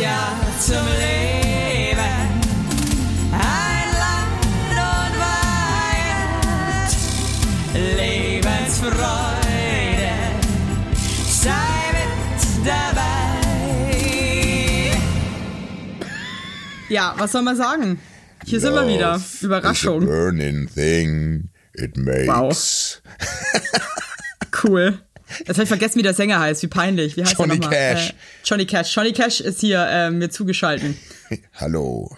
ja zum Leben. Ein Land und Weihend, Lebensfreude, sei mit dabei. Ja, was soll man sagen? Hier sind wir wieder. Überraschung. burning thing. It makes. Cool. Jetzt habe ich vergessen, wie der Sänger heißt. Wie peinlich. Wie heißt Johnny er nochmal? Cash. Äh, Johnny Cash. Johnny Cash ist hier äh, mir zugeschaltet. Hallo.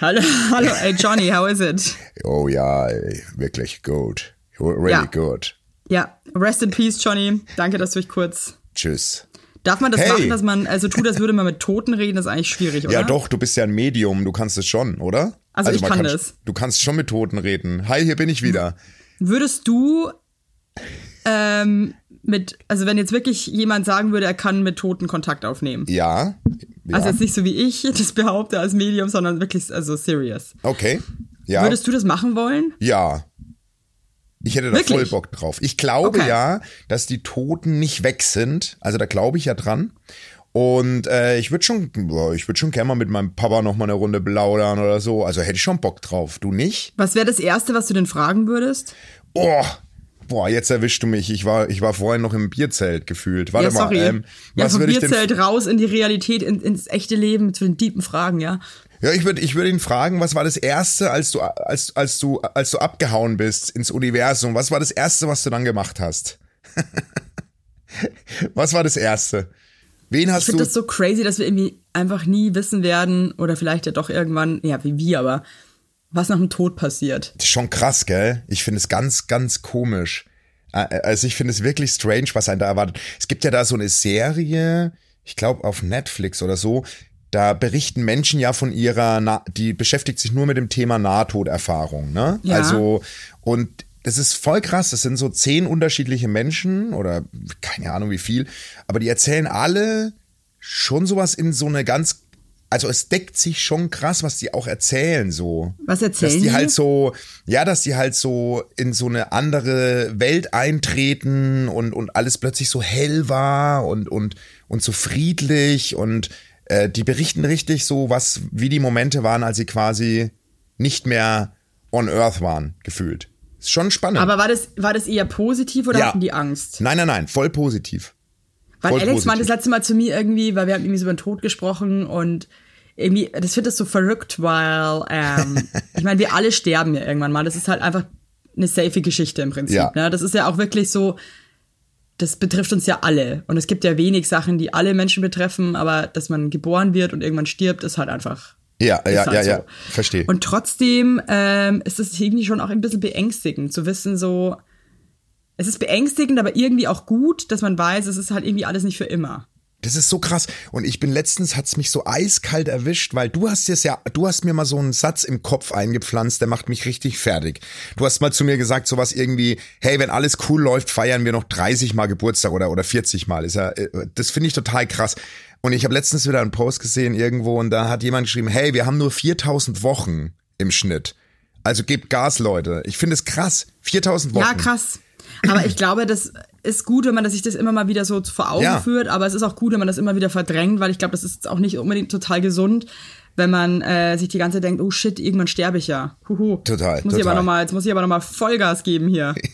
Hallo, hallo, ey Johnny, how is it? Oh ja, ey, wirklich gut. Really Ja. good. Ja, rest in peace, Johnny. Danke, dass du dich kurz. Tschüss. Darf man das Hey. machen, dass man also tut, als würde man mit Toten reden? Das ist eigentlich schwierig, oder? Ja, doch, du bist ja ein Medium, du kannst es schon, oder? Also ich man kann kann- das. Du kannst schon mit Toten reden. Hi, hier bin ich wieder. Würdest du ähm, mit, also wenn jetzt wirklich jemand sagen würde, er kann mit Toten Kontakt aufnehmen. Ja. ja. Also jetzt nicht so wie ich das behaupte als Medium, sondern wirklich also serious. okay. Ja. Würdest du das machen wollen? ja. Ich hätte da Wirklich? voll Bock drauf. Ich glaube Okay. ja, dass die Toten nicht weg sind. Also da glaube ich ja dran. Und äh, ich würde schon, ich würde schon gerne mal mit meinem Papa noch mal eine Runde plaudern oder so. Also hätte ich schon Bock drauf. Du nicht? Was wäre das Erste, was du denn fragen würdest? Oh, boah, jetzt erwischst du mich. Ich war, ich war vorhin noch im Bierzelt gefühlt. Warte ja, sorry. mal. Ähm, ja, was vom ich? Bierzelt raus in die Realität, in, ins echte Leben, zu den tiefen Fragen, ja. Ja, ich würde, ich würde ihn fragen, was war das erste, als du, als, als du, als du abgehauen bist ins Universum? Was war das erste, was du dann gemacht hast? was war das erste? Wen Ich hast du? finde das so crazy, dass wir irgendwie einfach nie wissen werden, oder vielleicht ja doch irgendwann, ja, wie wir, aber was nach dem Tod passiert. Das ist schon krass, gell? Ich finde es ganz, ganz komisch. Also ich finde es wirklich strange, was einen da erwartet. Es gibt ja da so eine Serie, ich glaube auf Netflix oder so, da berichten Menschen ja von ihrer, Na die beschäftigt sich nur mit dem Thema Nahtoderfahrung, ne? Ja. Also, und das ist voll krass. Das sind so zehn unterschiedliche Menschen oder keine Ahnung wie viel, aber die erzählen alle schon sowas in so eine ganz, also es deckt sich schon krass, was die auch erzählen, so. Was erzählen Dass die halt so, ja, dass die halt so in so eine andere Welt eintreten und, und alles plötzlich so hell war und, und, und so friedlich und äh, die berichten richtig so, was, wie die Momente waren, als sie quasi nicht mehr on Earth waren, gefühlt. Ist schon spannend. Aber war das, war das eher positiv oder Ja. hatten die Angst? nein, nein, nein, voll positiv. Weil voll Alex positiv. meinte das letzte Mal zu mir irgendwie, weil wir haben irgendwie so über den Tod gesprochen und irgendwie, das finde ich so verrückt, weil, ähm, ich meine, wir alle sterben ja irgendwann mal. Das ist halt einfach eine safe Geschichte im Prinzip. Ja. Ne? Das ist ja auch wirklich so, das betrifft uns ja alle. Und es gibt ja wenig Sachen, die alle Menschen betreffen, aber dass man geboren wird und irgendwann stirbt, ist halt einfach. Ja, ja, halt ja, so. ja, verstehe. Und trotzdem ähm, ist es irgendwie schon auch ein bisschen beängstigend zu wissen, so, es ist beängstigend, aber irgendwie auch gut, dass man weiß, es ist halt irgendwie alles nicht für immer. Das ist so krass. Und ich bin letztens, hat's mich so eiskalt erwischt, weil du hast jetzt ja, du hast mir mal so einen Satz im Kopf eingepflanzt, der macht mich richtig fertig. Du hast mal zu mir gesagt, sowas irgendwie, hey, wenn alles cool läuft, feiern wir noch 30 Mal Geburtstag oder, oder 40 Mal. Ist ja, äh, das finde ich total krass. Und ich habe letztens wieder einen Post gesehen irgendwo und da hat jemand geschrieben, hey, wir haben nur 4000 Wochen im Schnitt. Also gebt Gas, Leute. Ich finde es krass. 4000 Wochen. Ja, krass. Aber ich glaube, das ist gut, wenn man sich das immer mal wieder so vor Augen Ja. führt, aber es ist auch gut, wenn man das immer wieder verdrängt, weil ich glaube, das ist auch nicht unbedingt total gesund, wenn man äh, sich die ganze Zeit denkt, oh shit, irgendwann sterbe ich ja. Huhu. Total, Jetzt muss ich aber total. noch mal, jetzt muss ich aber nochmal Vollgas geben hier.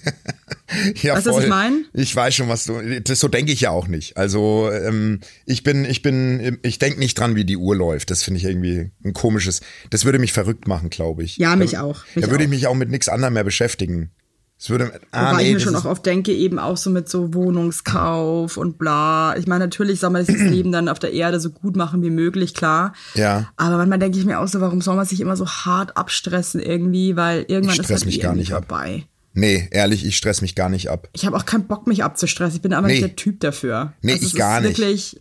Ja, Weißt du, was ich mein? Ich weiß schon, was du. Das so denke ich ja auch nicht. Also ähm, ich bin, ich bin, ich denke nicht dran, wie die Uhr läuft. Das finde ich irgendwie ein komisches. Das würde mich verrückt machen, glaube ich. Ja, mich da, auch, mich da würde ich mich auch mit nichts anderem mehr beschäftigen. Es würde. Ah, Wobei nee, ich mir das schon auch oft denke, eben auch so mit so Wohnungskauf und bla. Ich meine, natürlich soll man das Leben dann auf der Erde so gut machen wie möglich, klar. Ja. Aber manchmal denke ich mir auch so, warum soll man sich immer so hart abstressen irgendwie, weil irgendwann Ich ist stress halt mich gar irgendwie nicht ab. vorbei. Nee, ehrlich, ich stress mich gar nicht ab. Ich habe auch keinen Bock, mich abzustressen. Ich bin aber Nee. nicht der Typ dafür. Nee, Also ich gar nicht. Wirklich,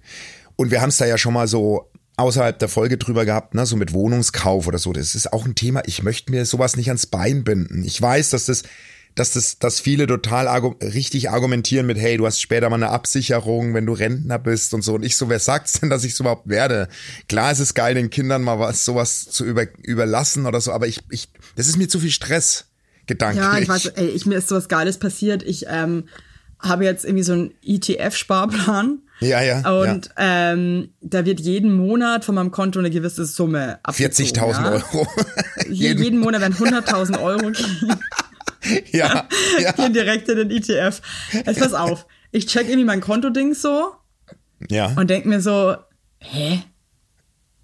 Und wir haben es da ja schon mal so außerhalb der Folge drüber gehabt, ne, so mit Wohnungskauf oder so. Das ist auch ein Thema. Ich möchte mir sowas nicht ans Bein binden. Ich weiß, dass das, dass das, dass viele total argu richtig argumentieren mit, hey, du hast später mal eine Absicherung, wenn du Rentner bist und so. Und ich so, wer sagt's denn, dass ich so überhaupt werde? Klar, es ist geil, den Kindern mal was, sowas zu über, überlassen oder so, aber ich, ich, das ist mir zu viel Stress. Gedanklich. ja, ich weiß, ey, ich, mir ist sowas Geiles passiert. Ich ähm, habe jetzt irgendwie so einen ETF-Sparplan. Ja, ja, Und ähm, da wird jeden Monat von meinem Konto eine gewisse Summe abgezogen. 40.000 ja? Euro. Je- jeden Monat werden 100.000 Euro ja, ja, gehen direkt in den ETF. Jetzt pass auf, ich check irgendwie mein Kontoding so ja. und denk mir so, hä?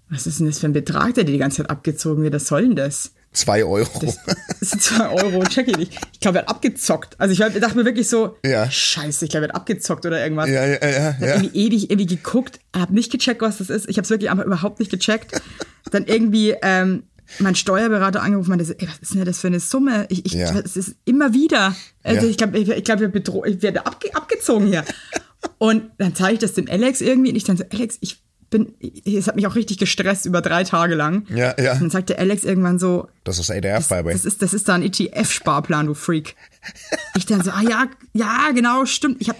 Was ist denn das für ein Betrag, der die ganze Zeit abgezogen wird? Was soll denn das? Zwei Euro. Das sind zwei Euro, check ich nicht. Ich glaube, er hat abgezockt. Also ich dachte mir wirklich so, Ja. scheiße, ich glaube, er hat abgezockt oder irgendwas. Ja, ja, ja, Ich ja. irgendwie ewig irgendwie geguckt, habe nicht gecheckt, was das ist. Ich habe es wirklich einfach überhaupt nicht gecheckt. Dann irgendwie ähm, mein Steuerberater angerufen und meinte, so, ey, was ist denn das für eine Summe? Ich, ich, Ja. Es ist immer wieder. Also Ja. ich glaube, ich, ich, glaub, ich werde abge abgezogen hier. Und dann zeige ich das dem Alex irgendwie und ich dann so, Alex, ich bin, es hat mich auch richtig gestresst über drei Tage lang. Ja, ja. Und dann sagte Alex irgendwann so, Das ist ADF, by the way. das ist, das ist da ein ETF-Sparplan, du Freak. Ich dann so, ah ja, ja, genau, stimmt. Ich hab,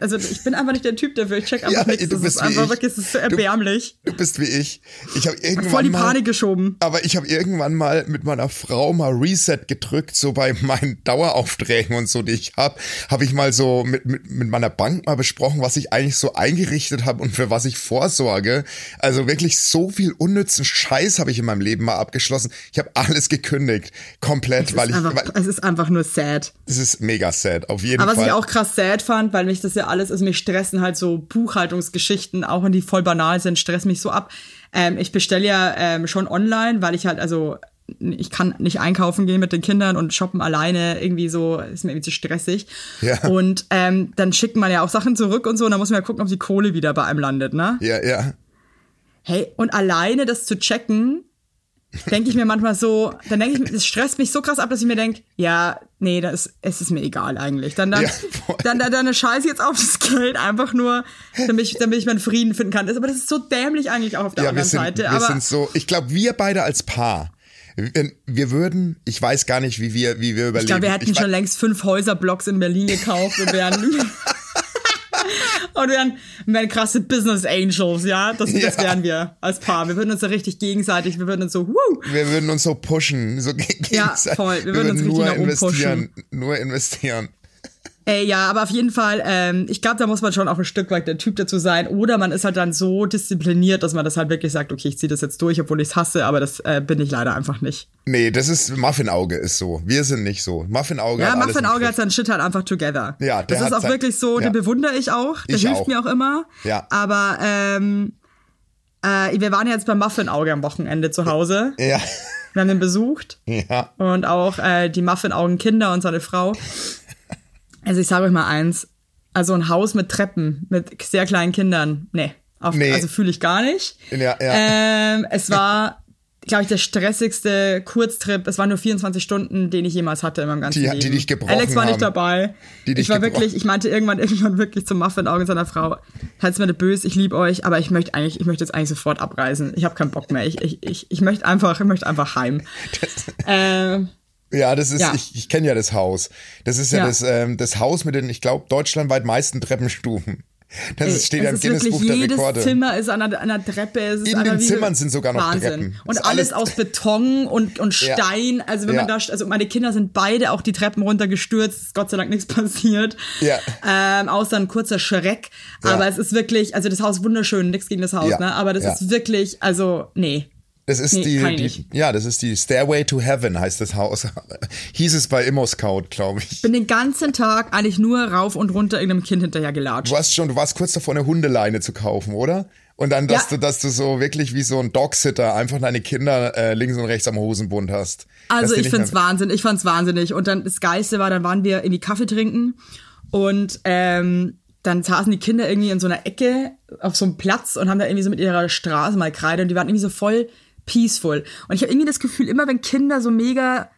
also ich bin einfach nicht der Typ dafür. Ich check einfach Ja, nichts. du Das bist ist wie einfach ich. wirklich, das ist so Du- erbärmlich. Du bist wie ich. Ich habe irgendwann Voll die mal, Panik geschoben. Aber ich habe irgendwann mal mit meiner Frau mal Reset gedrückt, so bei meinen Daueraufträgen und so, die ich habe, habe ich mal so mit, mit, mit meiner Bank mal besprochen, was ich eigentlich so eingerichtet habe und für was ich vorsorge. Also wirklich so viel unnützen Scheiß habe ich in meinem Leben mal abgeschlossen. Ich habe alles gekündigt, komplett, weil es, ich, ist einfach, weil, es ist einfach nur sad. das ist mega sad, auf jeden Aber was Fall. ich auch krass sad fand, weil mich das ja alles, also mich stressen halt so Buchhaltungsgeschichten, auch wenn die voll banal sind, stressen mich so ab. Ähm, ich bestelle ja ähm, schon online, weil ich halt, also ich kann nicht einkaufen gehen mit den Kindern und shoppen alleine, irgendwie so, ist mir irgendwie zu stressig. Ja. Und ähm, dann schickt man ja auch Sachen zurück und so, und dann muss man ja gucken, ob die Kohle wieder bei einem landet, ne? ja, ja. Hey, und alleine das zu checken, denke ich mir manchmal so, dann denke ich, mir, das stresst mich so krass ab, dass ich mir denke, ja, nee, das, es ist mir egal eigentlich. Dann, dann, Ja, dann, dann, dann scheiße jetzt auf das Geld einfach nur, damit ich, damit ich meinen Frieden finden kann. Das, aber das ist so dämlich eigentlich auch auf der Ja, wir anderen sind, Seite. wir aber sind so, ich glaube, wir beide als Paar, wir, wir würden, ich weiß gar nicht, wie wir, wie wir überleben. ich glaube, wir hätten Ich schon längst fünf Häuserblocks in Berlin gekauft und wären, und wären, wären krasse Business Angels, ja? Das, das Ja. wären wir als Paar. Wir würden uns da richtig gegenseitig, wir würden uns so, wuh, wir würden uns so pushen, so ge- Ja, gegenseitig. voll. Wir würden uns richtig nur nach oben investieren, nur investieren. Ey, ja, aber auf jeden Fall, ähm, ich glaube, da muss man schon auch ein Stück weit der Typ dazu sein. Oder man ist halt dann so diszipliniert, dass man das halt wirklich sagt, okay, ich ziehe das jetzt durch, obwohl ich es hasse, aber das äh, bin ich leider einfach nicht. Nee, das ist, Muffinauge ist so. Wir sind nicht so. Muffinauge Ja, hat alles Muffin im Auge Griff. hat sein Shit halt einfach together. Ja, der Das ist auch sein- wirklich so, ja. den bewundere ich auch. Der Ich hilft auch. mir auch immer. Ja. Aber ähm, äh, wir waren jetzt beim Muffin Auge am Wochenende zu Hause. Ja, Wir haben den besucht. ja. und auch äh, die Muffin-Augen Kinder und seine Frau. Also ich sage euch mal eins, also ein Haus mit Treppen, mit sehr kleinen Kindern, nee, auf, Nee. also fühle ich gar nicht. Ja, ja. Ähm, es war, glaube ich, der stressigste Kurztrip. Es waren nur 24 Stunden, den ich jemals hatte in meinem ganzen Die- Leben. die dich gebrochen Alex war haben. nicht dabei. Die dich ich war gebrochen- wirklich, ich meinte irgendwann, irgendwann wirklich zum Muffin-Augen seiner Frau, halt's mir nicht böse, ich liebe euch, aber ich möchte eigentlich, ich möchte jetzt eigentlich sofort abreisen. Ich habe keinen Bock mehr. Ich, ich, ich, ich möchte einfach, ich möchte einfach heim. ähm, Ja, das ist, Ja. ich, ich kenne ja das Haus. Das ist ja, Ja. Das, ähm, das Haus mit den, ich glaube, deutschlandweit meisten Treppenstufen. Das Ey, ist, steht ja im Guinness-Buch der jedes Rekorde. Zimmer ist an einer, an einer Treppe. Es ist In den Zimmern sind sogar noch Wahnsinn. Treppen. Und alles alles- aus Beton und, und Ja. Stein. Also wenn man Ja. da, also meine Kinder sind beide auch die Treppen runtergestürzt. Ist Gott sei Dank nichts passiert. Ja. Ähm, außer ein kurzer Schreck. Ja. Aber es ist wirklich, also das Haus ist wunderschön, nichts gegen das Haus, Ja. ne? Aber das Ja. ist wirklich, also, nee. Das ist Nee, die, die, ja, das ist die Stairway to Heaven, heißt das Haus. Hieß es bei Immo Scout, glaube ich. Bin den ganzen Tag eigentlich nur rauf und runter irgendeinem Kind hinterher gelatscht. Du warst schon, du warst kurz davor, eine Hundeleine zu kaufen, oder? Und dann, dass Ja. du, dass du so wirklich wie so ein Dogsitter einfach deine Kinder äh, links und rechts am Hosenbund hast. Also ich find's Wahnsinn, ich fand's wahnsinnig. Und dann das Geilste war, dann waren wir irgendwie Kaffee trinken und ähm, dann saßen die Kinder irgendwie in so einer Ecke auf so einem Platz und haben da irgendwie so mit ihrer Straße mal Kreide und die waren irgendwie so voll peaceful. Und ich habe irgendwie das Gefühl, immer wenn Kinder so mega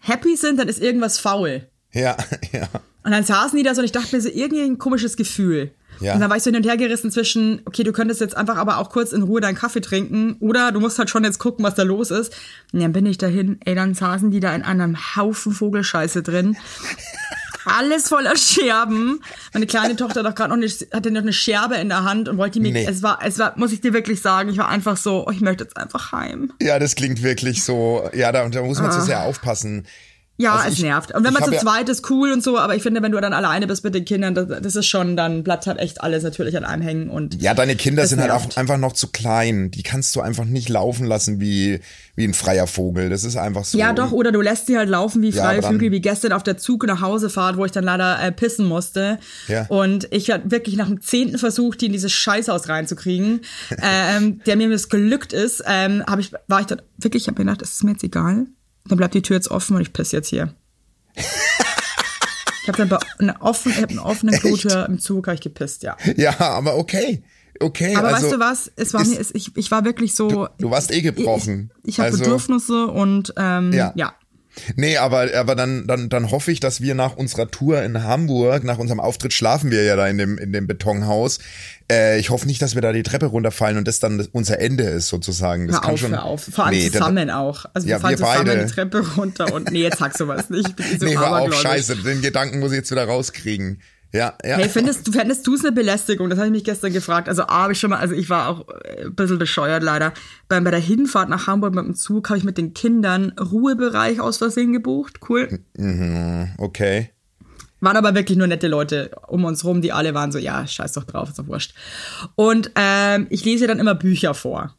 happy sind, dann ist irgendwas faul. Ja, ja. Und dann saßen die da so und ich dachte mir so, irgendwie ein komisches Gefühl. Ja. Und dann war ich so hin und her gerissen zwischen, okay, du könntest jetzt einfach aber auch kurz in Ruhe deinen Kaffee trinken oder du musst halt schon jetzt gucken, was da los ist. Und dann bin ich dahin, ey, dann saßen die da in einem Haufen Vogelscheiße drin. Alles voller Scherben. Meine kleine Tochter hat doch gerade noch eine, hatte noch eine Scherbe in der Hand und wollte mir, Nee. es war, es war, muss ich dir wirklich sagen, ich war einfach so, oh, ich möchte jetzt einfach heim. Ja, das klingt wirklich so, ja, da, da muss man Ah. zu sehr aufpassen. Ja, Also es ich- nervt. Und wenn man zu ja- zweit ist, cool und so, aber ich finde, wenn du dann alleine bist mit den Kindern, das, das ist schon, dann bleibt halt echt alles natürlich an einem hängen und Ja, deine Kinder sind halt nervt. auch einfach noch zu klein. Die kannst du einfach nicht laufen lassen wie, wie ein freier Vogel. Das ist einfach so. Ja, doch, oder du lässt sie halt laufen wie Ja, freie dann- Vögel, wie gestern auf der Zug nach Hausefahrt, wo ich dann leider äh, pissen musste. Ja. Und ich habe wirklich nach dem zehnten Versuch, die in dieses Scheißhaus reinzukriegen, ähm, der mir missglückt ist, ähm, hab ich, war ich dann wirklich, ich habe mir gedacht, das ist mir jetzt egal. Dann bleibt die Tür jetzt offen und ich piss jetzt hier. ich habe dann bei einer offenen, ich hab einen offenen Klotür im Zug hab ich gepisst, ja. Ja, aber okay. Okay. Aber also, weißt du was? Es war ist- mir, es, ich, ich war wirklich so. Du warst eh gebrochen. Ich, ich habe Also- Bedürfnisse und ähm, Ja. ja. Nee, aber, aber dann, dann, dann hoffe ich, dass wir nach unserer Tour in Hamburg, nach unserem Auftritt schlafen wir ja da in dem, in dem Betonhaus. Äh, ich hoffe nicht, dass wir da die Treppe runterfallen und das dann unser Ende ist sozusagen. Das Hör kann auf, schon, hör auf. Vor allem Nee, da- zusammen auch. Also Ja, wir fallen wir zusammen beide. die Treppe runter und nee, jetzt sag sowas nicht. Ich bin so Nee, hör auf, scheiße, den Gedanken muss ich jetzt wieder rauskriegen. Ja, ja. Hey, findest du fändest du es eine Belästigung? Das habe ich mich gestern gefragt. Also A, habe ich schon mal, also ich war auch äh, ein bisschen bescheuert leider. Bei, bei der Hinfahrt nach Hamburg mit dem Zug habe ich mit den Kindern Ruhebereich aus Versehen gebucht. Cool. okay. Waren aber wirklich nur nette Leute um uns rum, die alle waren so, ja, scheiß doch drauf, ist doch wurscht. Und ähm, ich lese dann immer Bücher vor.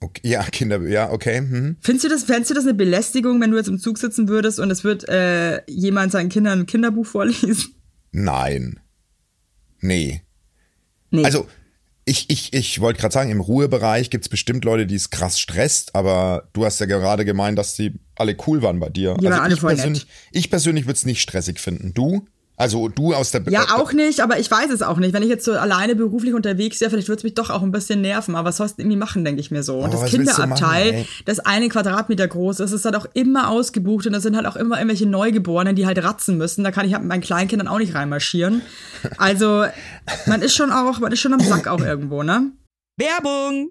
okay. Ja, Kinder, ja, okay. Mhm. Findest du das, fändest du das eine Belästigung, wenn du jetzt im Zug sitzen würdest und es wird äh, jemand seinen Kindern ein Kinderbuch vorlesen? Nein. Nee. Nee. Also, ich, ich, ich wollte gerade sagen, im Ruhebereich gibt's bestimmt Leute, die es krass stresst, aber du hast ja gerade gemeint, dass die alle cool waren bei dir. Die waren also alle ich voll persönlich, ich persönlich würde es nicht stressig finden. Du? Also du aus der Ja, auch nicht, aber ich weiß es auch nicht. Wenn ich jetzt so alleine beruflich unterwegs wäre, vielleicht würde es mich doch auch ein bisschen nerven. Aber was sollst du irgendwie machen, denke ich mir so. Und Oh, das Kinderabteil, machen, das eine Quadratmeter groß ist, ist halt auch immer ausgebucht und da sind halt auch immer irgendwelche Neugeborenen, die halt ratzen müssen. Da kann ich halt mit meinen Kleinkindern auch nicht reinmarschieren. Also, man ist schon auch, man ist schon am Sack auch irgendwo, ne? Werbung!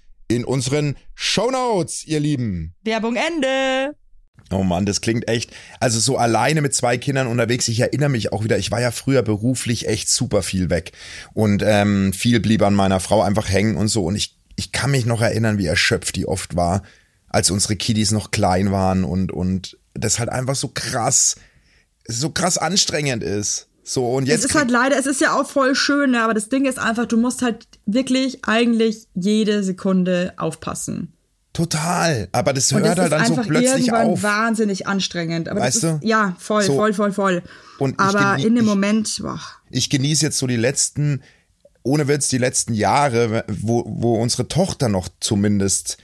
in unseren Shownotes, ihr Lieben. Werbung Ende. Oh Mann, das klingt echt. Also so alleine mit zwei Kindern unterwegs. Ich erinnere mich auch wieder. Ich war ja früher beruflich echt super viel weg und ähm, viel blieb an meiner Frau einfach hängen und so. Und ich ich kann mich noch erinnern, wie erschöpft die oft war, als unsere Kiddies noch klein waren und und das halt einfach so krass, so krass anstrengend ist. So und jetzt Es ist halt leider, es ist ja auch voll schön, ne? aber das Ding ist einfach, du musst halt wirklich eigentlich jede Sekunde aufpassen. total. Aber das hört das halt dann so einfach plötzlich irgendwann auf. wahnsinnig anstrengend. Aber Weißt ist, du? Ja, voll, So. voll, voll, voll. Und aber in dem Moment, boah. ich genieße jetzt so die letzten, ohne Witz, die letzten Jahre, wo, wo unsere Tochter noch zumindest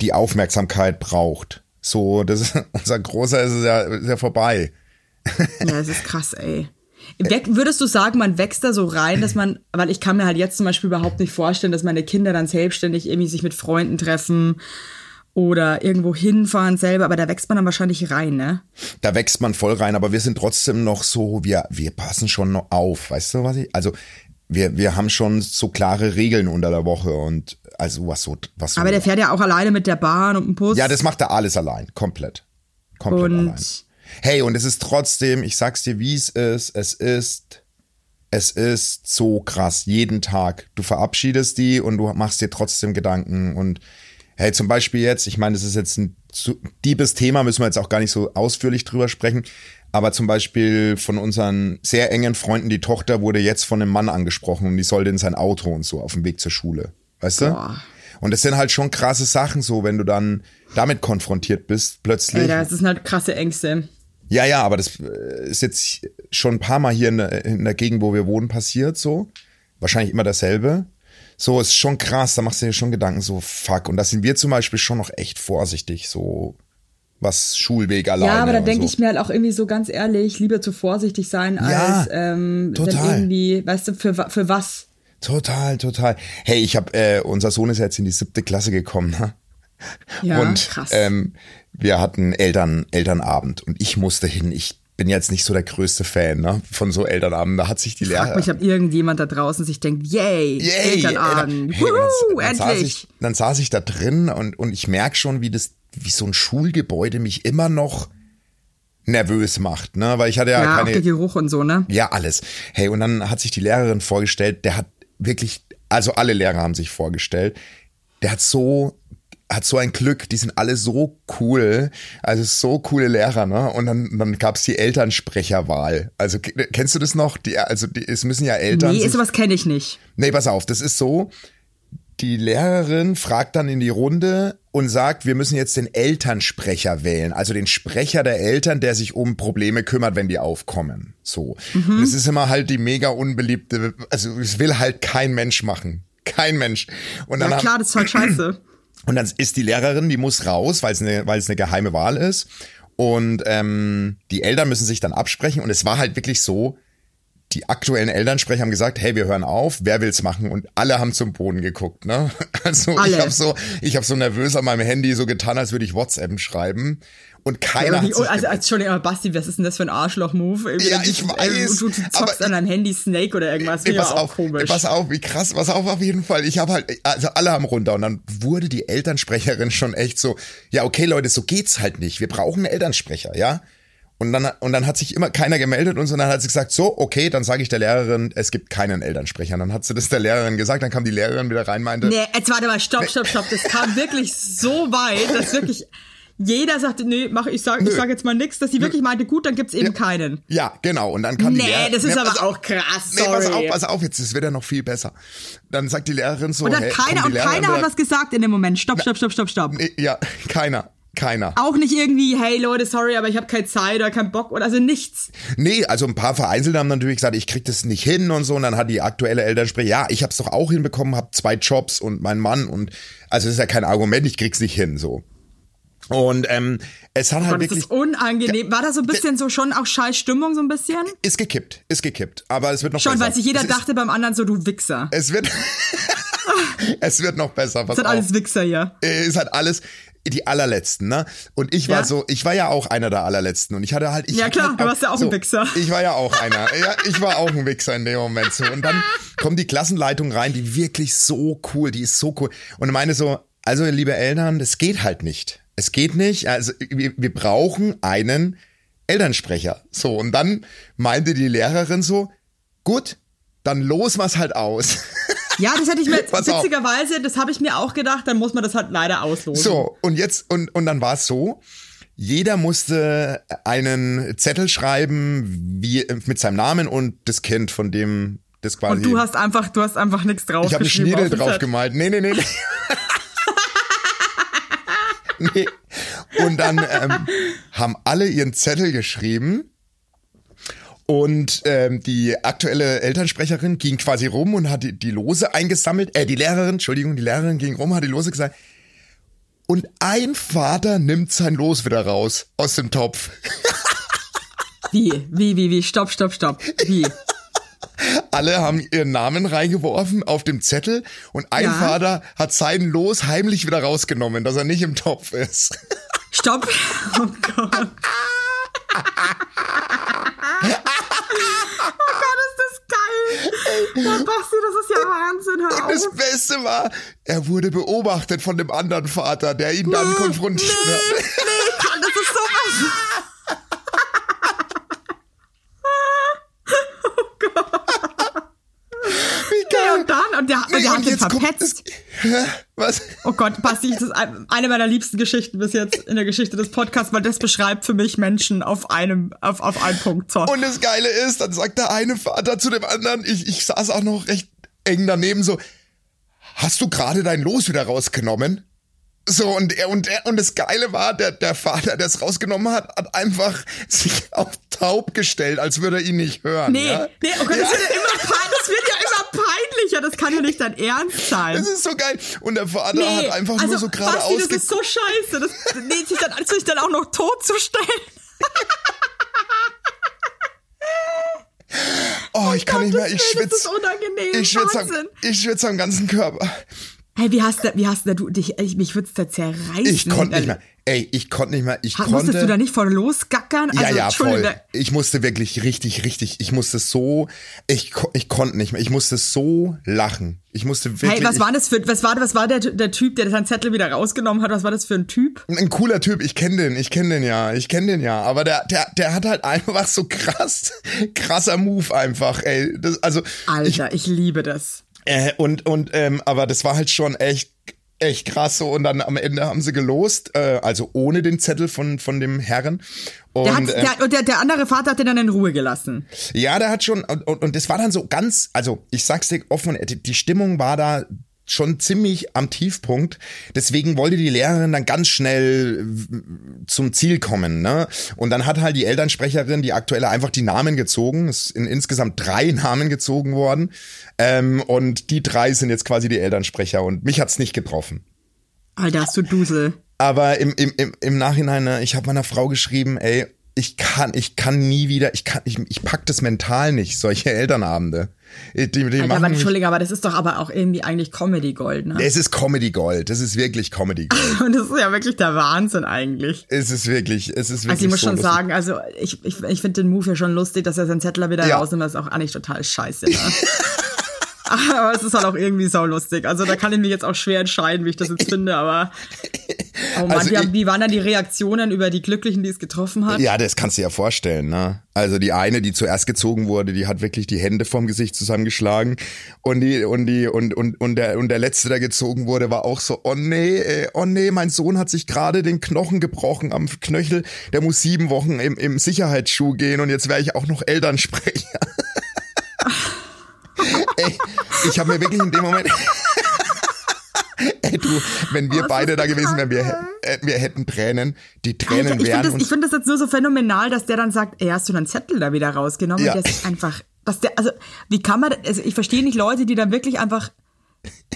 die Aufmerksamkeit braucht. So, das unser Großer ist ja, ist ja vorbei. Ja, es ist krass, ey. Weg, würdest du sagen, man wächst da so rein, dass man, weil ich kann mir halt jetzt zum Beispiel überhaupt nicht vorstellen, dass meine Kinder dann selbstständig irgendwie sich mit Freunden treffen oder irgendwo hinfahren selber, aber da wächst man dann wahrscheinlich rein, ne? Da wächst man voll rein, aber wir sind trotzdem noch so, wir, wir passen schon noch auf, weißt du was ich? Also, wir, wir haben schon so klare Regeln unter der Woche und also was so, was so. Aber der fährt ja auch alleine mit der Bahn und dem Bus. ja, das macht er alles allein, komplett. Komplett Und- allein. Hey, und es ist trotzdem, ich sag's dir, wie es ist, es ist Es ist so krass, jeden Tag. Du verabschiedest die und du machst dir trotzdem Gedanken und hey, zum Beispiel jetzt, ich meine, das ist jetzt ein diebes Thema, müssen wir jetzt auch gar nicht so ausführlich drüber sprechen, aber zum Beispiel von unseren sehr engen Freunden, die Tochter wurde jetzt von einem Mann angesprochen und die sollte in sein Auto und so auf dem Weg zur Schule. Weißt du? Boah. Und das sind halt schon krasse Sachen so, wenn du dann damit konfrontiert bist, plötzlich. Ey, das sind halt krasse Ängste. Ja, ja, aber das äh, ist jetzt schon ein paar Mal hier in der, in der Gegend, wo wir wohnen, passiert so. Wahrscheinlich immer dasselbe. So, ist schon krass, da machst du dir schon Gedanken, so fuck. Und da sind wir zum Beispiel schon noch echt vorsichtig, so was Schulweg alleine. Ja, aber da denke so. ich mir halt auch irgendwie so ganz ehrlich, lieber zu vorsichtig sein, Ja, als ähm, total. irgendwie, weißt du, für, für was? Total, total. Hey, ich habe, äh, unser Sohn ist jetzt in die siebte Klasse gekommen, ne? Ja, und krass. Ähm, wir hatten Eltern, Elternabend und ich musste hin. Ich bin jetzt nicht so der größte Fan ne, von so Elternabenden. Da hat sich die Lehrer. mich, ob irgendjemand da draußen sich denkt, yay, Yay, Elternabend, Eltern- hey, Wuhu, dann, dann, saß endlich. ich, dann saß ich da drin und, und ich merk schon, wie das, wie so ein Schulgebäude mich immer noch nervös macht, ne? Weil ich hatte ja, ja, auch keine. der Geruch und so, ne? Ja, alles. Hey, und dann hat sich die Lehrerin vorgestellt, der hat wirklich, also alle Lehrer haben sich vorgestellt, der hat so, hat so ein Glück, die sind alle so cool, also so coole Lehrer, ne? Und dann, dann gab's die Elternsprecherwahl. Also kennst du das noch? Die, also die, es müssen ja Eltern. Nee, sowas kenne ich nicht. Nee, pass auf, das ist so. Die Lehrerin fragt dann in die Runde und sagt, wir müssen jetzt den Elternsprecher wählen, also den Sprecher der Eltern, der sich um Probleme kümmert, wenn die aufkommen. So. Mhm. Und es ist immer halt die mega unbeliebte, also es will halt kein Mensch machen. Kein Mensch. Und dann Ja klar, das ist halt scheiße. Und dann ist die Lehrerin, die muss raus, weil es eine, weil es eine geheime Wahl ist. Und ähm, die Eltern müssen sich dann absprechen. Und es war halt wirklich so, die aktuellen Elternsprecher haben gesagt, hey, wir hören auf, wer will's machen? Und alle haben zum Boden geguckt, ne? Also ich Alle. habe so, ich habe so nervös an meinem Handy so getan, als würde ich WhatsApp schreiben. Und keiner Ja, hat sich also, als, Entschuldigung, aber Basti, was ist denn das für ein Arschloch-Move? Ja, ich weiß, Du, du zockst an deinem Handy Snake oder irgendwas. Ich pass auf, auch komisch. pass auf, wie krass, pass auf auf jeden Fall. Ich habe halt, also alle haben runter und dann wurde die Elternsprecherin schon echt so, ja okay Leute, so geht's halt nicht. Wir brauchen einen Elternsprecher, ja. Und dann, und dann hat sich immer keiner gemeldet und so, und dann hat sie gesagt, so, okay, dann sage ich der Lehrerin, es gibt keinen Elternsprecher. Und dann hat sie das der Lehrerin gesagt, dann kam die Lehrerin wieder rein, meinte, Nee, jetzt warte mal, stopp, stopp, stopp. Das kam wirklich so weit, dass wirklich jeder sagte, nee, mach, ich sag, ich sag jetzt mal nichts, dass sie wirklich meinte, gut, dann gibt's eben keinen. ja, genau. Und dann die Nee, Lehrerin. das ist aber pass auf, auch krass, Nee, pass sorry. auf, pass auf, jetzt, das wird ja noch viel besser. Dann sagt die Lehrerin so, Und dann hey, keiner, die und Lehrerin keiner hat was gesagt in dem Moment. Stopp, stopp, stopp, stopp, stopp. Nee, Ja, keiner, keiner. Auch nicht irgendwie, hey Leute, sorry, aber ich habe keine Zeit oder keinen Bock oder also nichts. Nee, also ein paar Vereinzelte haben natürlich gesagt, ich krieg das nicht hin und so. Und dann hat die aktuelle Elternsprecher, ja, ich hab's doch auch hinbekommen, hab zwei Jobs und mein Mann und also das ist ja kein Argument, ich krieg's nicht hin, so. Und ähm, es hat halt das wirklich, ist unangenehm. War da so ein bisschen so schon auch scheiß Stimmung so ein bisschen? ist gekippt, ist gekippt. Aber es wird noch Schon, besser. weil sich jeder es dachte beim anderen so, du Wichser. Es wird, es wird noch besser. Pass Das sind auf. alles Wichser hier. Äh, ist halt alles die allerletzten, ne? Und ich war Ja. so, ich war ja auch einer der allerletzten und ich hatte halt, ich Ja, klar, halt du warst ja auch ein Wichser. Ich war ja auch einer, ja, ich war auch ein Wichser in dem Moment so und dann kommt die Klassenleitung rein, die wirklich so cool, die ist so cool und meine so, also liebe Eltern, das geht halt nicht, es geht nicht, also wir, wir brauchen einen Elternsprecher, so und dann meinte die Lehrerin so, gut, dann los was halt aus. Ja, das hätte ich mir, Pass auf. witzigerweise, das habe ich mir auch gedacht, dann muss man das halt leider auslosen. So, und jetzt, und, und dann war es so, jeder musste einen Zettel schreiben, wie, mit seinem Namen und das Kind, von dem das quasi. Und du hast einfach, du hast einfach nichts drauf ich habe einen Schniedel auf dem drauf Zettel. gemalt. Nee, nee, nee. nee. nee. Und dann ähm, haben alle ihren Zettel geschrieben. Und ähm, die aktuelle Elternsprecherin ging quasi rum und hat die, die Lose eingesammelt. Äh, die Lehrerin, Entschuldigung, die Lehrerin ging rum, hat die Lose gesagt. Und ein Vater nimmt sein Los wieder raus aus dem Topf. Wie, wie, wie, wie, stopp, stopp, stopp. Wie? Alle haben ihren Namen reingeworfen auf dem Zettel und ein Ja. Vater hat sein Los heimlich wieder rausgenommen, dass er nicht im Topf ist. Stopp. Oh Gott. Oh Gott, ist das geil. Basti, das ist ja Wahnsinn. Hör Und das. Beste war, er wurde beobachtet von dem anderen Vater, der ihn dann Nee, konfrontiert nee, hat. Nee, das ist sowas. Oh Gott. Hoffe, der hat und den jetzt kommt verpetzt. es- Hä? Was? Oh Gott, Basti, das ist ein- eine meiner liebsten Geschichten bis jetzt in der Geschichte des Podcasts, weil das beschreibt für mich Menschen auf einem, auf, auf einen Punkt. So. Und das Geile ist, dann sagt der eine Vater zu dem anderen, ich, ich saß auch noch recht eng daneben, so, hast du gerade dein Los wieder rausgenommen? So, und er, und er, und das Geile war, der, der Vater, der es rausgenommen hat, hat einfach sich auf taub gestellt, als würde er ihn nicht hören. Nee, ja? nee, oh Gott, das ja immer das wird ja peinlicher, das kann ja nicht dein Ernst sein. Das ist so geil. Und der Vater hat einfach also, nur so Basti, geradeaus das ist so scheiße, das nee, sich dann, sich dann auch noch totzustellen. Oh, ich kann nicht mehr, ich schwitze. unangenehm, Ich schwitze am, ich schwitze am ganzen Körper. Hey, wie hast du, wie hast du, du dich, ich, mich würd's da zerreißen. Ich konnte nicht mehr. Ey, ich konnte nicht mehr. Ich Ha- konnte. Musstest du da nicht voll losgackern? Ja, also, ja, Entschuldigung, voll. Ich musste wirklich richtig, richtig, ich musste so, ich, ich konnte nicht mehr. Ich musste so lachen. Ich musste wirklich. Hey, was war das für, was war, was war der, der Typ, der seinen Zettel wieder rausgenommen hat? Was war das für ein Typ? ein cooler Typ, ich kenne den, ich kenne den ja, ich kenne den ja, aber der, der, der hat halt einfach so krass, krasser Move einfach, ey. Das, also, ich, Alter, ich, liebe das. äh, und, und, ähm, aber das war halt schon echt, echt krass so und dann am Ende haben sie gelost, äh, also ohne den Zettel von, von dem Herren. Und, Der hat, der, der, der andere Vater hat den dann in Ruhe gelassen. Ja, der hat schon, und, und, und das war dann so ganz, also ich sag's dir offen, die, die Stimmung war da schon ziemlich am Tiefpunkt. Deswegen wollte die Lehrerin dann ganz schnell w- zum Ziel kommen. Ne? Und dann hat halt die Elternsprecherin, die aktuelle, einfach die Namen gezogen. Es sind insgesamt drei Namen gezogen worden. Ähm, und die drei sind jetzt quasi die Elternsprecher. Und mich hat's nicht getroffen. Alter, hast du Dusel. Aber im, im, im, im Nachhinein, ne, ich habe meiner Frau geschrieben, ey, ich kann, ich kann nie wieder, ich kann, ich, ich pack das mental nicht, solche Elternabende. Die, die Alter, aber mich, Entschuldigung, aber das ist doch aber auch irgendwie eigentlich Comedy Gold, ne? es ist Comedy Gold, das ist wirklich Comedy Gold. Und das ist ja wirklich der Wahnsinn eigentlich. es ist wirklich, es ist wirklich Also ich muss so schon lustig. sagen, also ich, ich, ich finde den Move ja schon lustig, dass er seinen Zettel wieder Ja. rausnimmt, das ist auch eigentlich total scheiße. Ne? aber es ist halt auch irgendwie sau lustig. Also da kann ich mich jetzt auch schwer entscheiden, wie ich das jetzt finde, aber oh Mann, Also haben- wie waren dann die Reaktionen über die Glücklichen, die es getroffen hat? Ja, das kannst du ja vorstellen, ne? Also die eine, die zuerst gezogen wurde, die hat wirklich die Hände vom Gesicht zusammengeschlagen und die und die und und und der und der letzte, der gezogen wurde, war auch so, oh nee, äh, oh nee, mein Sohn hat sich gerade den Knochen gebrochen am Knöchel, der muss sieben Wochen im, im Sicherheitsschuh gehen und jetzt wäre ich auch noch Elternsprecher. Ich habe mir wirklich in dem Moment Ey, du, wenn wir Oh, beide da gewesen wären, wir, äh, wir hätten Tränen. Die Tränen Alter, ich wären finde das, ich find das jetzt nur so phänomenal, dass der dann sagt, ey, hast du deinen Zettel da wieder rausgenommen? Ja. Und das ist einfach, dass der, also, wie kann man, also ich verstehe nicht Leute, die dann wirklich einfach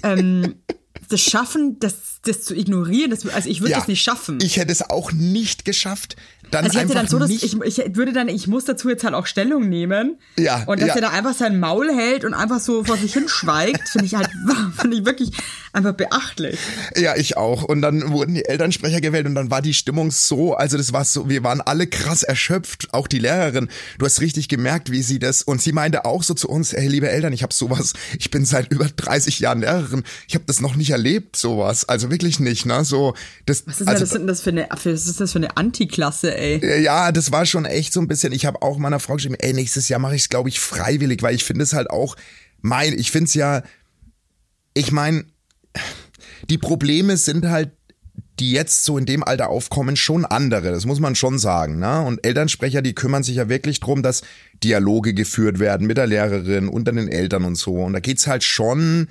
ähm, das schaffen, das, das zu ignorieren. Das, also ich würde das nicht schaffen. Ich hätte es auch nicht geschafft. Dann also ich hätte einfach dann so, dass nicht. ich, ich würde dann, ich muss dazu jetzt halt auch Stellung nehmen. Ja, Und dass ja. er da einfach sein Maul hält und einfach so vor sich hinschweigt, finde ich halt, finde ich wirklich einfach beachtlich. ja, ich auch. Und dann wurden die Elternsprecher gewählt und dann war die Stimmung so, also das war so, wir waren alle krass erschöpft, auch die Lehrerin. Du hast richtig gemerkt, wie sie das und sie meinte auch so zu uns, hey, liebe Eltern, ich habe sowas, ich bin seit über 30 Jahren Lehrerin, ich habe das noch nicht erlebt, sowas. Also wirklich nicht, ne? So das Was ist, also, das, denn das für eine, was ist das für eine Antiklasse, ey? Ja, das war schon echt so ein bisschen. Ich habe auch meiner Frau geschrieben, ey, nächstes Jahr mache ich es, glaube ich, freiwillig, weil ich finde es halt auch mein, ich finde es ja, ich meine, die Probleme sind halt, die jetzt so in dem Alter aufkommen, schon andere. Das muss man schon sagen. Ne? Und Elternsprecher, die kümmern sich ja wirklich drum, dass Dialoge geführt werden mit der Lehrerin, unter den Eltern und so. Und da geht's halt schon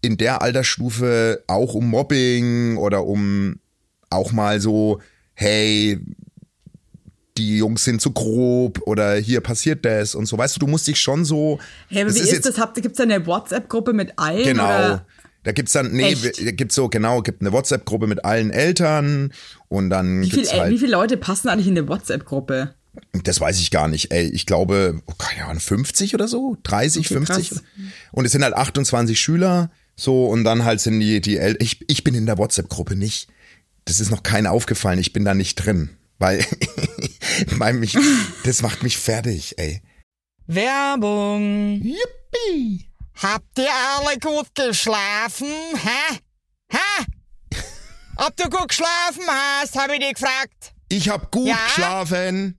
in der Altersstufe auch um Mobbing oder um auch mal so, hey, die Jungs sind zu grob oder hier passiert das und so. Weißt du, du musst dich schon so. Hey, aber wie ist, jetzt- das? Habt, gibt's da eine WhatsApp-Gruppe mit allen? Genau. Oder? Da gibt's dann, nee, Echt? gibt's so, genau, gibt eine WhatsApp-Gruppe mit allen Eltern und dann Wie, viel, halt, wie viele Leute passen eigentlich in eine WhatsApp-Gruppe? das weiß ich gar nicht, ey, ich glaube, oh, keine Ahnung, 50 oder so, 30, Okay, 50. krass. Und es sind halt 28 Schüler, so, und dann halt sind die, die El ich, ich bin in der WhatsApp-Gruppe nicht. Das ist noch keinen aufgefallen, ich bin da nicht drin, weil, weil mich, das macht mich fertig, ey. Werbung. Yippie! Habt ihr alle gut geschlafen? Hä? Hä? Ob du gut geschlafen hast, habe ich dich gefragt. Ich hab gut Ja? geschlafen.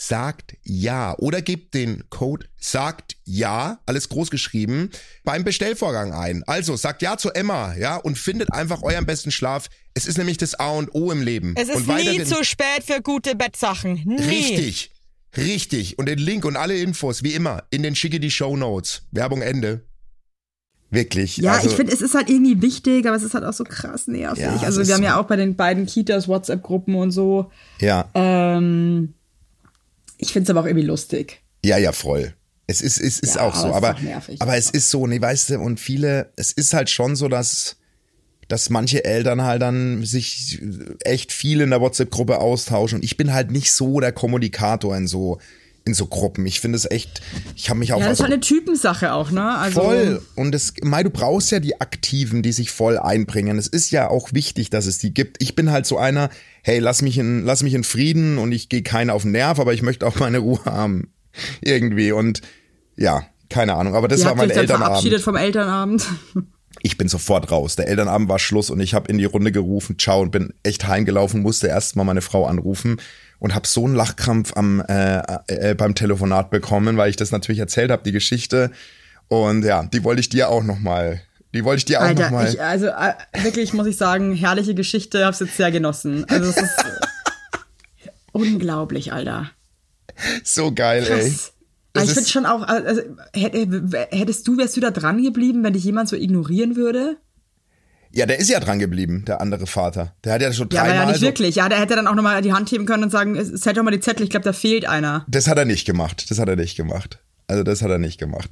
sagt ja oder gebt den Code sagt ja, alles groß geschrieben, beim Bestellvorgang ein. Also sagt ja zu Emma, ja, und findet einfach euren besten Schlaf. Es ist nämlich das A und O im Leben. Es ist und nie zu spät für gute Bettsachen. Nie. Richtig. Richtig. Und den Link und alle Infos, wie immer, in den schicke die Show Notes. Werbung Ende. Wirklich. Ja, also, ich finde, es ist halt irgendwie wichtig, aber es ist halt auch so krass nervig. Ja, also wir haben so. ja auch bei den beiden Kitas WhatsApp-Gruppen und so. Ja. Ähm, ich finde es aber auch irgendwie lustig. Ja, ja, voll. Es ist, es ist Ja, auch aber so. ist Aber, doch nervig aber es ist so, nee, weißt du, und viele, es ist halt schon so, dass, dass manche Eltern halt dann sich echt viel in der WhatsApp-Gruppe austauschen. Und ich bin halt nicht so der Kommunikator in so, in so Gruppen. Ich finde es echt, ich habe mich auch Ja, das ist aus- halt eine Typensache auch, ne? Also, Voll. Und es, Mai, du brauchst ja die Aktiven, die sich voll einbringen. Es ist ja auch wichtig, dass es die gibt. Ich bin halt so einer, hey, lass mich in, lass mich in Frieden und ich gehe keinen auf den Nerv, aber ich möchte auch meine Ruhe haben. Irgendwie. Und ja, keine Ahnung. Aber das Ihr war mein dann verabschiedet Elternabend. vom Elternabend. Ich bin sofort raus. Der Elternabend war Schluss und ich habe in die Runde gerufen, ciao, und bin echt heimgelaufen, musste erst mal meine Frau anrufen und habe so einen Lachkrampf am, äh, äh, beim Telefonat bekommen, weil ich das natürlich erzählt habe, die Geschichte. Und ja, die wollte ich dir auch noch mal, die wollte ich dir auch noch Alter, mal. ich, also äh, wirklich muss ich sagen, herrliche Geschichte, hab's jetzt sehr genossen. Also es ist unglaublich, Alter. so geil, ey. Krass. Das Aber ich finde schon auch, also, hätte- hättest du, wärst du da dran geblieben, wenn dich jemand so ignorieren würde? Ja, der ist ja dran geblieben, der andere Vater. Der hat ja schon Ja, aber dreimal ja nicht so, wirklich. Ja, der hätte dann auch nochmal die Hand heben können und sagen, zählt doch mal die Zettel, ich glaube, da fehlt einer. Das hat er nicht gemacht. Das hat er nicht gemacht. Also das hat er nicht gemacht.